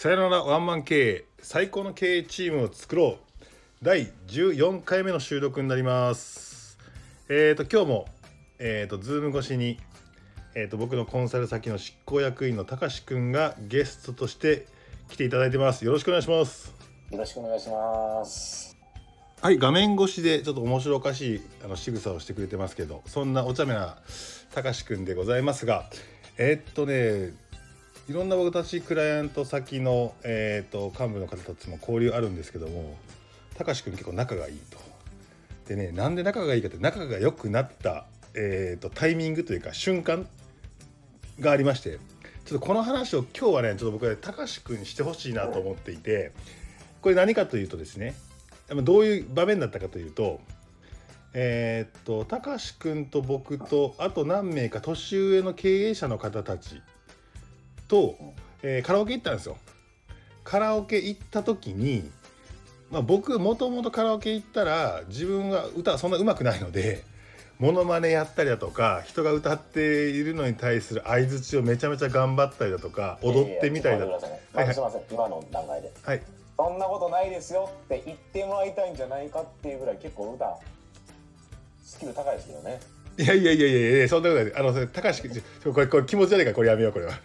さよならワンマン経営最高の経営チームを作ろう。第14回目の収録になります。えーと今日もえーとズーム越しにえーと僕のコンサル先の執行役員のたかしくんがゲストとして来ていただいてます。よろしくお願いします。よろしくお願いします。はい画面越しでちょっと面白おかしいあの仕草をしてくれてますけどそんなお茶目なたかしくんでございますがえーっとねいろんな僕たちクライアント先の、えーっと幹部の方たちも交流あるんですけどもたかしくん結構仲がいいと。でねなんで仲がいいかって仲が良くなった、えーっとタイミングというか瞬間がありましてちょっとこの話を今日はねちょっと僕はたかしくんにしてほしいなと思っていてこれ何かというとですねどういう場面だったかというとえーっとたかしくんと僕とあと何名か年上の経営者の方たちと、えーカラオケ行ったんですよ。カラオケ行った時に、まあ、僕もともとカラオケ行ったら自分は歌そんな上手くないのでモノマネやったりだとか人が歌っているのに対する相づちをめちゃめちゃ頑張ったりだとか踊ってみたりだとかいやいやちょっと待ってくださいすみません、今の段階で。はいそんなことないですよって言ってもらいたいんじゃないかっていうぐらい結構歌スキル高いですけどね。いやいやいやいやいやそんなことない。あの高橋これこれ気持ち悪いからこれやめようこれは。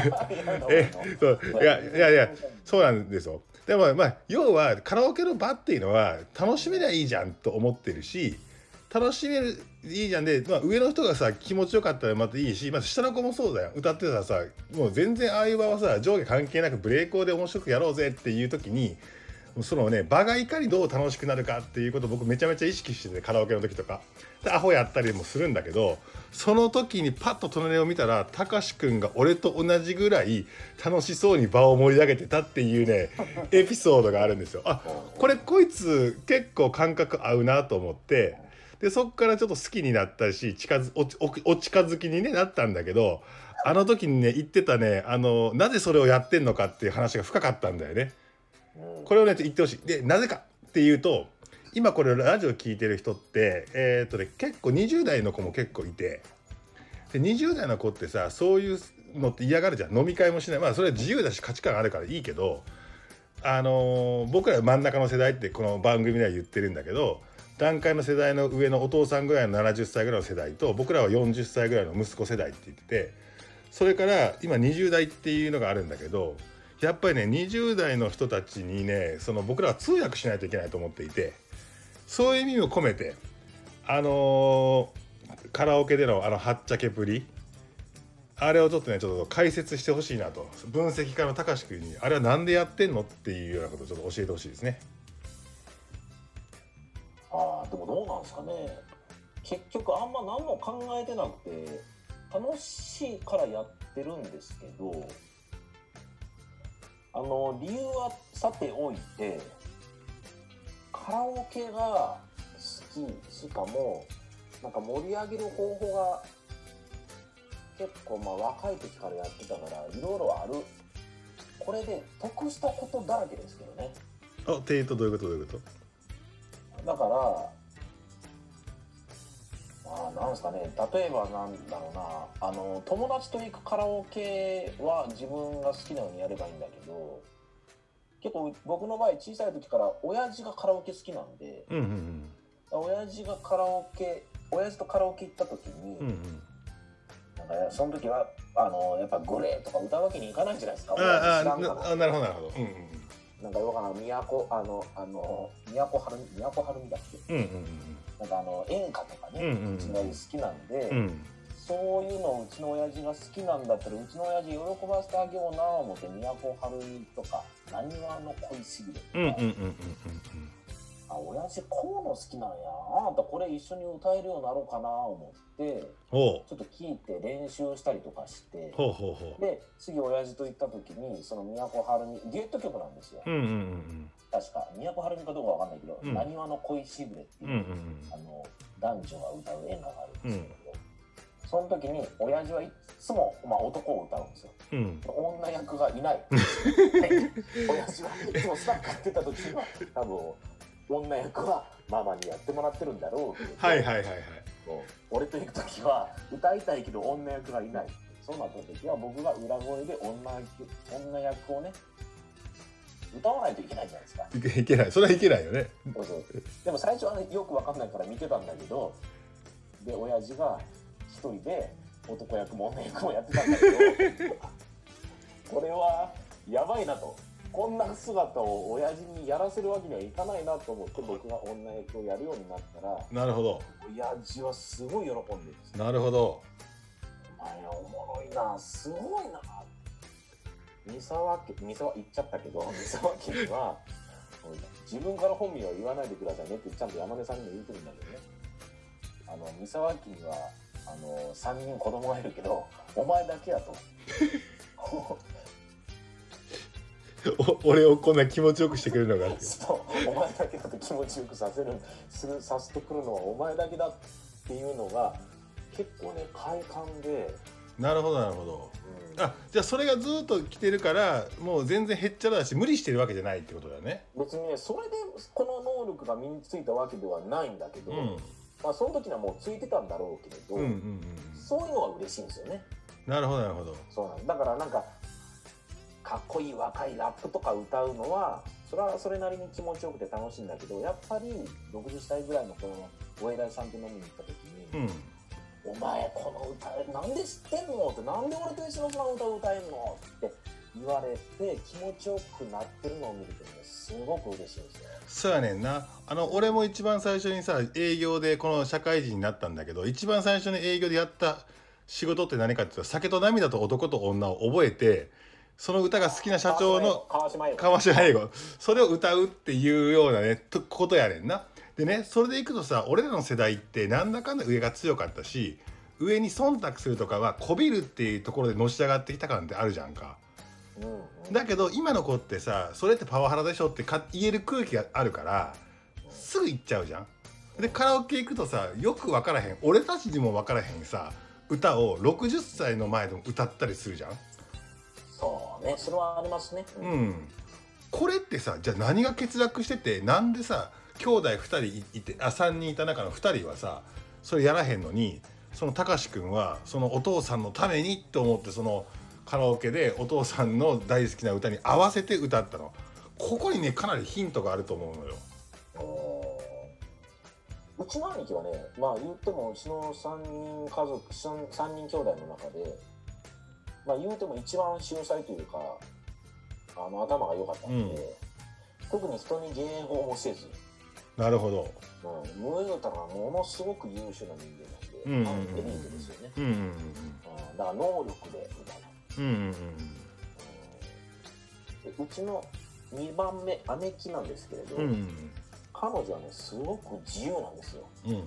えそう。いやいやいやそうなんですよ。でもまあ要はカラオケの場っていうのは楽しめりゃいいじゃんと思ってるし楽しめるいいじゃんで、まあ、上の人がさ気持ちよかったらまたいいし、まあ、下の子もそうだよ。歌ってたらさもう全然ああいう場はさ上下関係なくブレーコーで面白くやろうぜっていう時にそのね場がいかにどう楽しくなるかっていうことを僕めちゃめちゃ意識しててカラオケの時とかでアホやったりもするんだけどその時にパッと隣を見たらたかしくんが俺と同じぐらい楽しそうに場を盛り上げてたっていうね エピソードがあるんですよ。あこれこいつ結構感覚合うなと思ってでそっからちょっと好きになったし近づおおお近づきに、ね、なったんだけどあの時にね言ってたねあのなぜそれをやってんのかっていう話が深かったんだよね。これをね言ってほしい。でなぜかっていうと今これラジオ聞いてる人ってえーっとね結構20代の子も結構いてで20代の子ってさそういうのって嫌がるじゃん飲み会もしないまあそれは自由だし価値観あるからいいけどあのー僕ら真ん中の世代ってこの番組では言ってるんだけど段階の世代の上のお父さんぐらいの70歳ぐらいの世代と僕らは40歳ぐらいの息子世代って言っててそれから今20代っていうのがあるんだけどやっぱりね20代の人たちにねその僕らは通訳しないといけないと思っていてそういう意味を込めてあのーカラオケでのあのはっちゃけぶりあれをちょっとねちょっと解説してほしいなと分析家の高志君にあれはなんでやってんのっていうようなことをちょっと教えてほしいですね。ああ、でもどうなんですかね。結局あんま何も考えてなくて、楽しいからやってるんですけど、あの、理由はさておいて、カラオケが好き、しかも、なんか盛り上げる方法が結構まあ若い時からやってたからいろいろある。これで得したことだらけですけどね。あっていうとどういうことどういうことだから、あ、なんですかね、例えばなんだろうな、あの、友達と行くカラオケは自分が好きなようにやればいいんだけど、結構僕の場合小さい時から親父がカラオケ好きなんで、うんうん親父がカラオケ、親父とカラオケ行った時に、うんうん。うんなんかその時は、あの、やっぱグレーとか歌うわけにいかないじゃないですか。ああなあなるほどなるほど。うんうんなんかよくわからん、都、あの、あの、都はるみ、都はるみだっけうんうんなんかあの演歌とかね、うんうんうん。うちの親父好きなんで、うん。うんそういうのをうちの親父が好きなんだったらうちの親父喜ばせてあげような思って都はるみとかなにわの恋しぐれとか、うんうんうんうんうんあ親父こうの好きなんやあんたこれ一緒に歌えるようになろうかな思ってほちょっと聞いて練習したりとかしてうほうほうほう。で次親父と行った時にその都はるみデュエット曲なんですよ、うんうんうん確か都はるみかどうかわかんないけどうん。なにわの恋しぐれっていう、うんうんうん。あの男女が歌う演歌があるんですけど、その時に親父はいっつも、まあ、男を歌うんですよ。うん。うん女役がいない。親父はいつもサッカーやってた時は多分女役はママにやってもらってるんだろうけど、はいはいはいはい。俺と行く時は歌いたいけど女役がいない。そうなった時は僕が裏声で女役女役をね歌わないといけないじゃないですか。いけいけない。それはいけないよね。そうそう。でも最初はねよくわかんないから見てたんだけどで親父が一人で男役も女役もやってたんだけど これはやばいなと。こんな姿を親父にやらせるわけにはいかないなと思って僕が女役をやるようになったらなるほど。親父はすごい喜んでるんですよ。なるほど。お前おもろいなすごいな三沢家三沢言っちゃったけど 三沢家には自分から本名は言わないでくださいねってちゃんと山根さんにも言ってるんだけどね。あの三沢家にはあの3人子供がいるけどお前だけやと。お俺をこんな気持ちよくしてくれるのがそうお前だけだと気持ちよくさせるするさせてくるのはお前だけだっていうのが結構ね快感で、なるほどなるほど。うん。あじゃあそれがずっと来てるからもう全然へっちゃらだし無理してるわけじゃないってことだよね。別にねそれでこの能力が身についたわけではないんだけど、うん。まあ、その時にはもうついてたんだろうけれど、うんうんうんそういうのは嬉しいんですよね。なるほどなるほど。そうなんだ。からなんかかっこいい若いラップとか歌うのはそれはそれなりに気持ちよくて楽しいんだけどやっぱり60歳ぐらいのこのお偉いさんと飲みに行った時にうん「お前この歌なんで知ってんの?」って「なんで俺と一緒のその歌歌えんの?」って言われて気持ちよくなってるのを見るとねすごく嬉しいんですよ。そうやねんなあの俺も一番最初にさ営業でこの社会人になったんだけど一番最初に営業でやった仕事って何かっていうと酒と涙と男と女を覚えてその歌が好きな社長の川島英語それを歌うっていうようなねとことやねんな。でねそれでいくとさ俺らの世代ってなんだかんだ上が強かったし上に忖度するとかはこびるっていうところでのし上がってきた感ってあるじゃんか。だけど今の子ってさそれってパワハラでしょってか言える空気があるからすぐ行っちゃうじゃん。でカラオケ行くとさよく分からへん俺たちにも分からへんさ歌を60歳の前でも歌ったりするじゃん。そうねそれはありますね。ううん、これってさじゃあ何が欠落しててなんでさ兄弟2人いいてあ3人いた中の2人はさそれやらへんのにそのたかしくんはそのお父さんのためにと思ってそのカラオケでお父さんの大好きな歌に合わせて歌ったの。ここにねかなりヒントがあると思うのよ。うちの兄貴はねまあ言ってもうちの3人家族 3, 三人兄弟の中でまあ言うても一番秀才というかあの頭が良かったんで、うん。特に人に迎合もせず、なるほど。うん、ムーユータがものすごく優秀な人うんうんうん間なんで、エリートですよね、うんうんうん、だから能力でみたいな、うんうんうちの2番目姉貴なんですけれど、うんうん彼女はねすごく自由なんですよ。うん。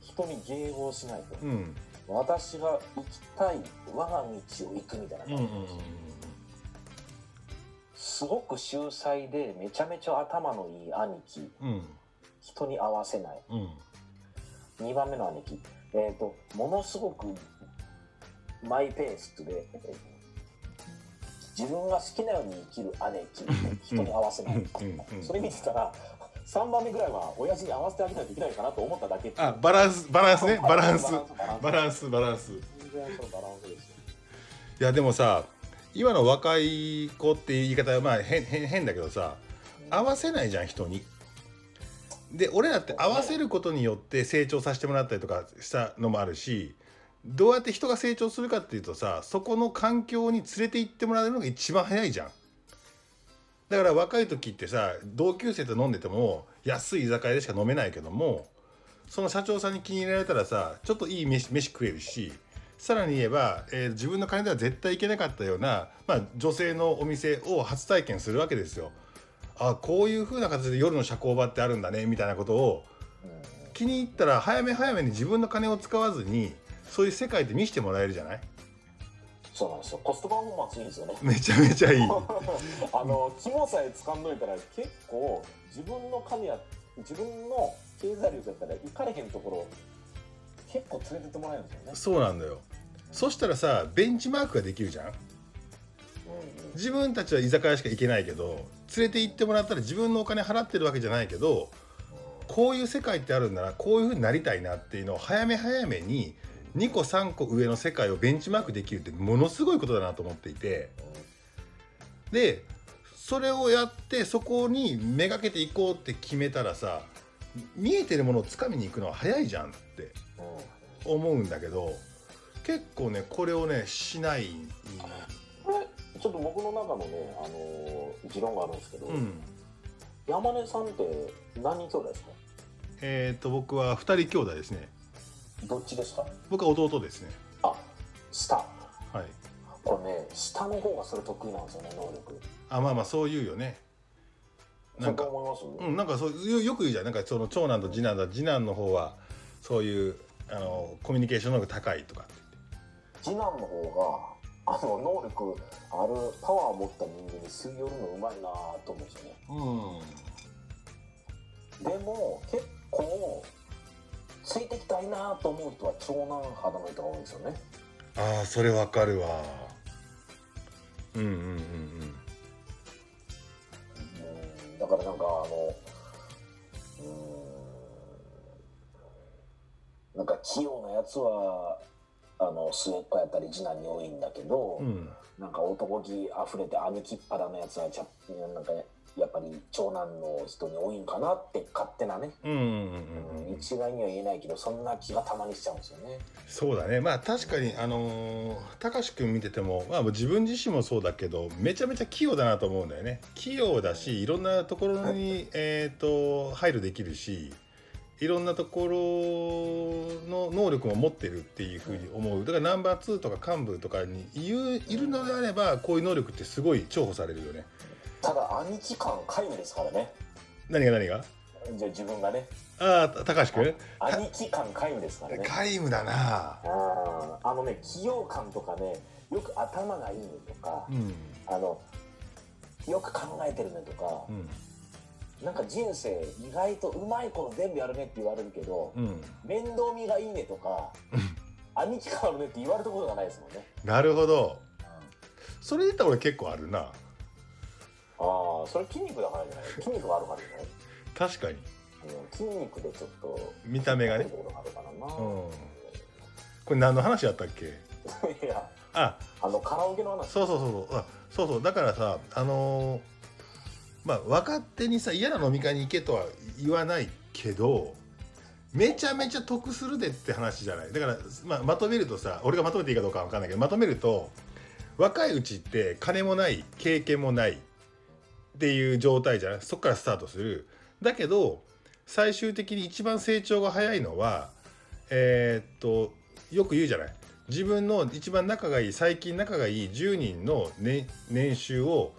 人に迎合しないと、うん。私が行きたい我が道を行くみたいなうんうん感じなんですよ、すごく秀才でめちゃめちゃ頭のいい兄貴。うん人に合わせない。うん。2番目の兄貴。えっ、とものすごくマイペースで自分が好きなように生きる姉貴人に合わせない、それ見てたら3番目ぐらいは親父に合わせてあげないといけないかなと思っただけあバランスバランスね。バランスバランス。バランス。バランス。全然そのバランスですよ。いやでもさ今の若い子っていう言い方はまあ変変変だけどさ合わせないじゃん人に。で俺らって合わせることによって成長させてもらったりとかしたのもあるしどうやって人が成長するかっていうとさそこの環境に連れて行ってもらえるのが一番早いじゃん。だから若い時ってさ同級生と飲んでても安い居酒屋でしか飲めないけどもその社長さんに気に入られたらさちょっといい飯飯食えるしさらに言えば、えー自分の金では絶対行けなかったような、まあ、女性のお店を初体験するわけですよ。あこういう風な形で夜の社交場ってあるんだねみたいなことをうん。気に入ったら早め早めに自分の金を使わずにそういう世界で見せてもらえるじゃない？そうなんですよ。コストパフォーマンスいいですよね。めちゃめちゃいい。あの肝さえ掴んどいたら結構自分の金や自分の経済力やったら行かれへんところ結構連れてってもらえるんですよね。そうなんだよ。そしたらさベンチマークができるじゃん？自分たちは居酒屋しか行けないけど連れて行ってもらったら自分のお金払ってるわけじゃないけどこういう世界ってあるんだなこういう風になりたいなっていうのを早め早めに2個3個上の世界をベンチマークできるってものすごいことだなと思っていて。でそれをやってそこにめがけていこうって決めたらさ見えてるものをつかみに行くのは早いじゃんってうん。思うんだけど結構ねこれをねしない、ちょっと僕の中のね、あのー持論があるんですけど、うん、山根さんって何人兄弟ですか？えっ、と僕は2人兄弟ですね。どっちですか？僕は弟ですね。あ下。はい。これね下の方がそれ得意なんですよね能力。あまあまあそう言うよね。なんかそう思います、うん、なんかそうよよく言うじゃん。なんかその長男と次男だ次男の方はそういうあのコミュニケーション能力高いとかって。次男の方があの能力あるパワーを持った人間に吸い寄るのうまいなと思うんですよね。言ってでも結構ついてきたいなと思う人は長男肌の人が多いんですよね。うんああそれわかるわ。うんうんうんうん。うんだからなんかあのうんなんか器用なやつはあの末っ子やったり次男に多いんだけど、うん。なんか男気あふれて兄貴っ腹のやつはちゃなんかやっぱり長男の人に多いんかなって勝手なね、一概には言えないけどそんな気がたまにしちゃうんですよね。そうだね。まあ確かにあのー高志くん見てても、まあ、自分自身もそうだけどめちゃめちゃ器用だなと思うんだよね。器用だしいろんなところに、えー、と配慮できるしいろんなところの能力も持ってるっていうふうに思う。だからナンバー2とか幹部とかにいるいるのであればこういう能力ってすごい重宝されるよね。ただ兄貴感皆無ですからね。何が何が？じゃあ自分がね。ああ高橋くん兄貴感皆無ですからね。皆無だな。あーあのね器用感とかねよく頭がいいねとか、うん。あのよく考えてるねとかう、んなんか人生意外とうまいこと全部やるねって言われるけど、うん。面倒見がいいねとか兄貴感あるねって言われたことがないですもんね。なるほど。それ言ったら俺結構あるな。ああそれ筋肉だからじゃない？筋肉があるからじゃない、確かに。うん、筋肉でちょっと見た目がね。とこれ何の話やったっけ？いや。あ。あのカラオケの話。そうそうそうそう。あそうそう。だからさあのーまあ若手にさ嫌な飲み会に行けとは言わないけどめちゃめちゃ得するでって話じゃない。だから、まあ、まとめるとさ俺がまとめていいかどうかわかんないけどまとめると若いうちって金もない経験もないっていう状態じゃない？そこからスタートする。だけど最終的に一番成長が早いのはえーっとよく言うじゃない？自分の一番仲がいい最近仲がいい10人の、ね、年収を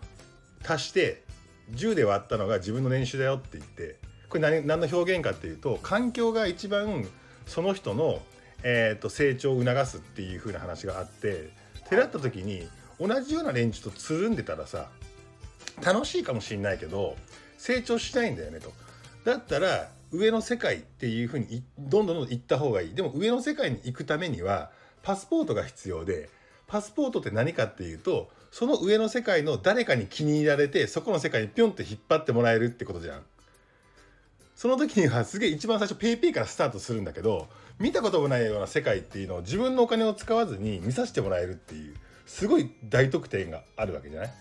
足して10で割ったのが自分の年収だよって言ってこれ何何の表現かっていうと環境が一番その人の、えー、と成長を促すっていう風な話があっててらった時に同じような連中とつるんでたらさ楽しいかもしんないけど成長しないんだよねと。だったら上の世界っていう風にどんどんどん行った方がいいでも上の世界に行くためにはパスポートが必要でパスポートって何かっていうとその上の世界の誰かに気に入られてそこの世界にピョンって引っ張ってもらえるってことじゃん。その時にはすげえ一番最初 PayPay からスタートするんだけど見たこともないような世界っていうのを自分のお金を使わずに見させてもらえるっていうすごい大得点があるわけじゃない？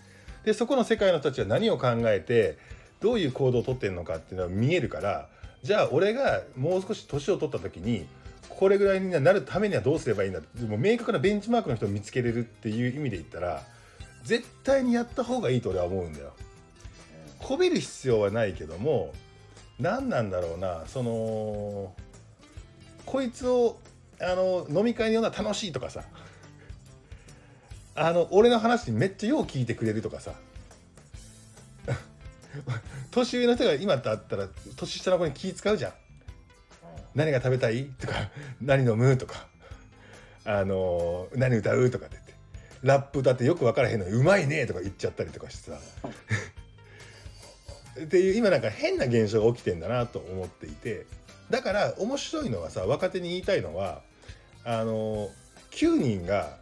でそこの世界の人たちは何を考えてどういう行動をとってるのかっていうのは見えるからじゃあ俺がもう少し年を取った時にこれぐらいになるためにはどうすればいいんだってもう明確なベンチマークの人を見つけれるっていう意味で言ったら絶対にやった方がいいと俺は思うんだよ。こびる必要はないけども何なんだろうなそのこいつをあの飲み会に呼んだら楽しいとかさあの俺の話めっちゃよう聞いてくれるとかさ 年上の人が今だったら年下の子に気使うじゃん何が食べたいとか何飲むとかあの何歌うとかってラップ歌ってよく分からへんのにうまいねとか言っちゃったりとかしてさ っていう今なんか変な現象が起きてんだなと思っていてだから面白いのはさ若手に言いたいのはあの9人が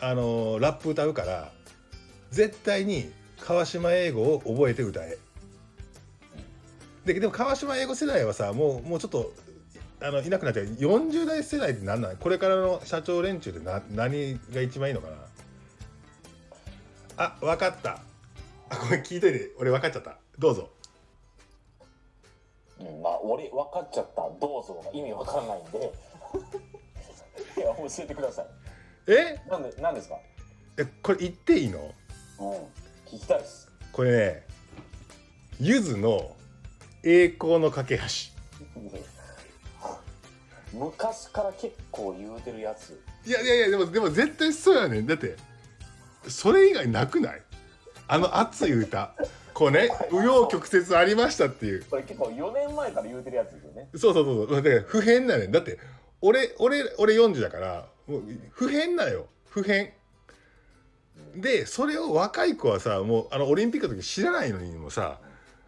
あのラップ歌うから絶対に川島英語を覚えて歌え。ででも川島英語世代はさもうもうちょっとあのいなくなっちゃう。40代世代って何なのこれからの社長連中でな何が一番いいのかな？あ分かった。あごめん聞いといて。俺分かっちゃった。どうぞ。うん、まあ俺分かっちゃった。どうぞが意味わかんないんで。いや教えてください。え？なんでなんですか？えこれ言っていいの？うん。聞きたいです。これねゆずの栄光の架け橋昔から結構言うてるやつ。いやいやいやでもでも絶対そうやねん。だってそれ以外なくない？あの熱い歌。こうね紆余曲折ありましたっていう。これ結構4年前から言うてるやつですよね。そうそうそうそう。だから不変なねん。だって俺俺俺40だからもう不変なよ。不変でそれを若い子はさもうあのオリンピックの時知らないのにもさ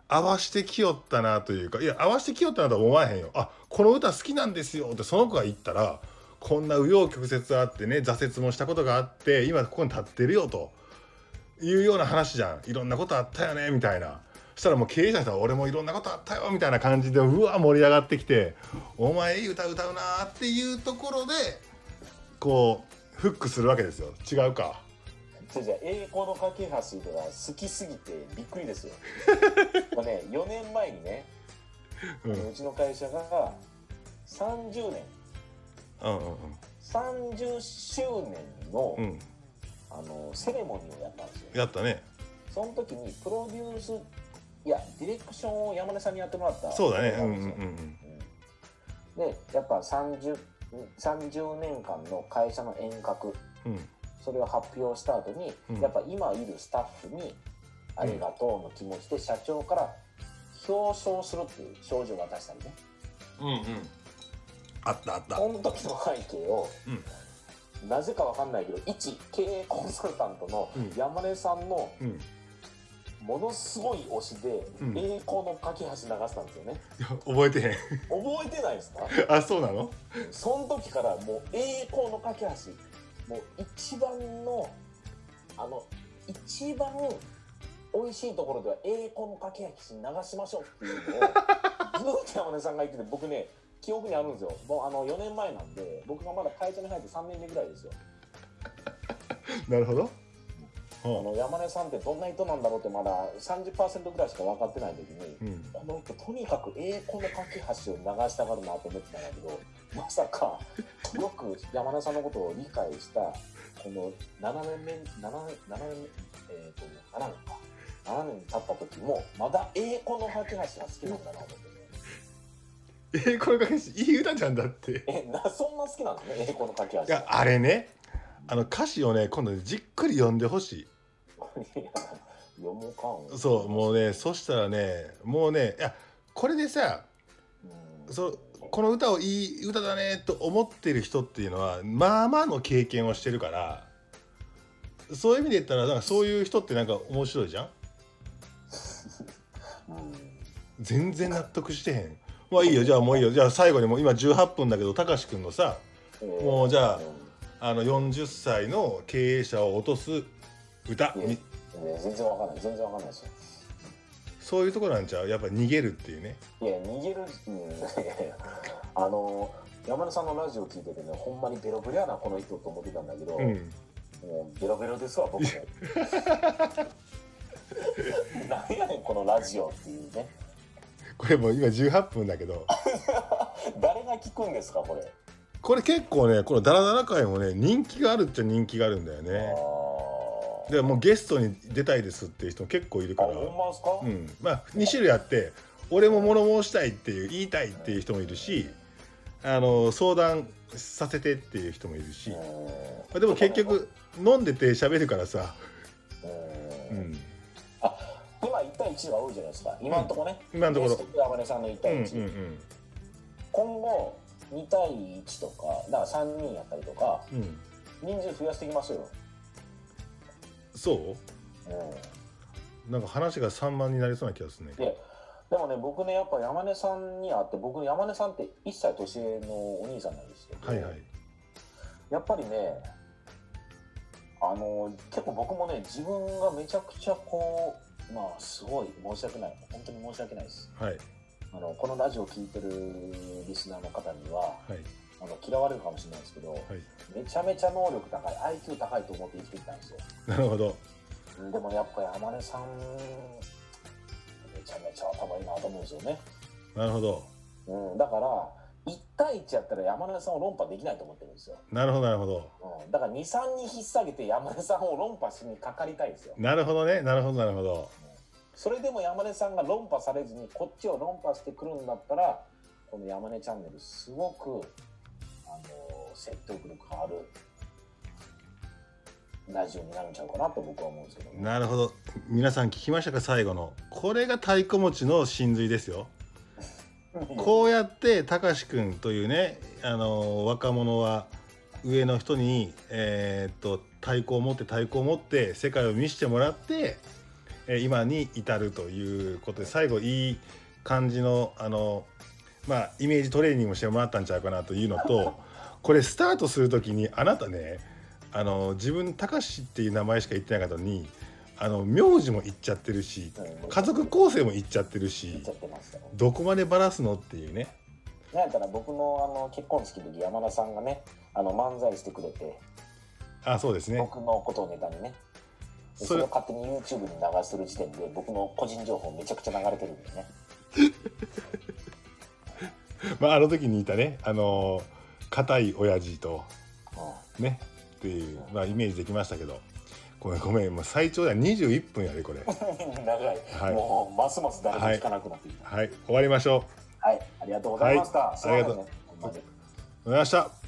合わしてきよったなというかいや合わしてきよったなとは思わへんよ。あこの歌好きなんですよってその子が言ったらこんな紆余曲折あってね挫折もしたことがあって今ここに立ってるよというような話じゃん。いろんなことあったよねみたいな。そしたらもう経営者の人は俺もいろんなことあったよみたいな感じでうわ盛り上がってきてお前いい歌歌うなっていうところでこうフックするわけですよ。違うか。じゃじゃ栄光の架け橋が好きすぎてびっくりですよ。ね4年前にねうん。うんうちの会社が30年。うん30周年の,、うん。あのセレモニーをやったんですよ。やったね。その時にプロデュースいやディレクションを山根さんにやってもらったそうだね。うんうんんですようん。でやっぱ 30, 30年間の会社の遠隔。うんそれを発表した後に、うん。やっぱ今いるスタッフに「ありがとう」の気持ちで社長から表彰するっていう賞状を渡したりね。うんうん。あったあった。その時の背景を、なぜかわかんないけど一経営コンサルタントのうん。山根さんのうん。ものすごい推しでうん。栄光の架け橋流したんですよね、いや覚えてへん。覚えてないですか？あそうなの？その時からもう栄光の架け橋もう一番のあの一番美味しいところでは栄光の架け橋流しましょうっていうのをずっと山根さんが言ってて僕ね記憶にあるんですよ。もうあの4年前なんで僕がまだ会社に入って3年目ぐらいですよ。なるほど。あの山根さんってどんな人なんだろうってまだ30%ぐらいしか分かってない時にうん。この人とにかく栄光の架け橋を流したがるなと思ってたんだけどまさかよく山根さんのことを理解したこの7年目 7, 7年えっ、と7年か。7年経った時もまだ栄光の架け橋が好きなんだなと思って。ねえこれがいい歌じゃんだって。えなそんな好きなんですね栄光の架け橋。いやあれねあの歌詞をね今度ねじっくり読んでほしい。読もうか。んそうもうねそしたらねもうねいやこれでさうん。そうこの歌をいい歌だねと思ってる人っていうのはまあまあの経験をしてるからそういう意味で言ったらなんかそういう人ってなんか面白いじゃん？う ん全然納得してへん。まあいいよじゃあもういいよ。じゃあ最後にもう今18分だけどたかしくんのさえーもうじゃあん。あの40歳の経営者を落とす歌。全然わかんない。全然わかんないですよそういうところなんちゃう？やっぱ逃げるっていうね。いや逃げる、うん、あの山根さんのラジオ聞いててねほんまにベロベロやなこの人と思ってたんだけど、うん。もうベロベロですわ僕も。何やねんこのラジオっていうね。これもう今18分だけど。誰が聞くんですかこれ、これ結構ねこのダラダラ会もね人気があるっちゃ人気があるんだよあねーでもうゲストに出たいですっていう人も結構いるあか？らうん、まあ2種類あって俺も物申したいっていう言いたいっていう人もいるしあの相談させてっていう人もいるし、まあ、でも結局飲んでて喋るからさ、ううん。ん、今1対1が多いじゃないですか。今のところね、今のところ。山根さんの1うん対うん1、うん今後2対1とかだから3人やったりとかうん。人数増やしていきますよ、そう？うん。なんか話が散漫になりそうな気がするねででもね僕ねやっぱ山根さんに会って僕山根さんって1歳年上のお兄さんなんですけど、はいはい。やっぱりねあの結構僕もね自分がめちゃくちゃこうまあすごい申し訳ない。本当に申し訳ないです。はい。あのこのラジオを聞いてるリスナーの方にははいあの嫌われるかもしれないですけど、はい。めちゃめちゃ能力高い IQ 高いと思って生きてきたんですよ。なるほど。うんでもやっぱ山根さんめちゃめちゃ頭いいなと思うんですよね、なるほど。うん、だから1対1やったら山根さんを論破できないと思ってるんですよ、なるほどなるほど。うん、だから23に引っ提げて山根さんを論破しにかかりたいですよ。なるほどね。なるほどなるほど。それでも山根さんが論破されずにこっちを論破してくるんだったらこの山根チャンネルすごく説得力があるラジオになるんちゃうかなと僕は思うんですけどね。なるほど。皆さん聞きましたか？最後の。これが太鼓持ちの真髄ですよ。こうやってたかしくんというねあの若者は上の人にえーっと太鼓を持って太鼓を持って世界を見せてもらって、えー今に至るということで最後いい感じのあのまあイメージトレーニングもしてもらったんちゃうかなというのとこれスタートする時にあなたねあの自分たかしっていう名前しか言ってなかったのにあの名字も言っちゃってるしうん家族構成も言っちゃってる言し。どこまでバラすのっていうねなんやったら僕のあの結婚式の時山田さんがねあの漫才してくれてあそうですね僕のことをネタにねでそれを勝手に YouTube に流してる時点で僕の個人情報めちゃくちゃ流れてるんでね。まああの時にいたねあの硬い親父とうねっていう、まあ、イメージできましたけど。ごめんごめんもう最長では21分やでこれ。ん、長い、はい。もうますます誰も聞かなくなってきた。はい。終わりましょう。はい、ありがとうございました。はい。ありがとう。ございました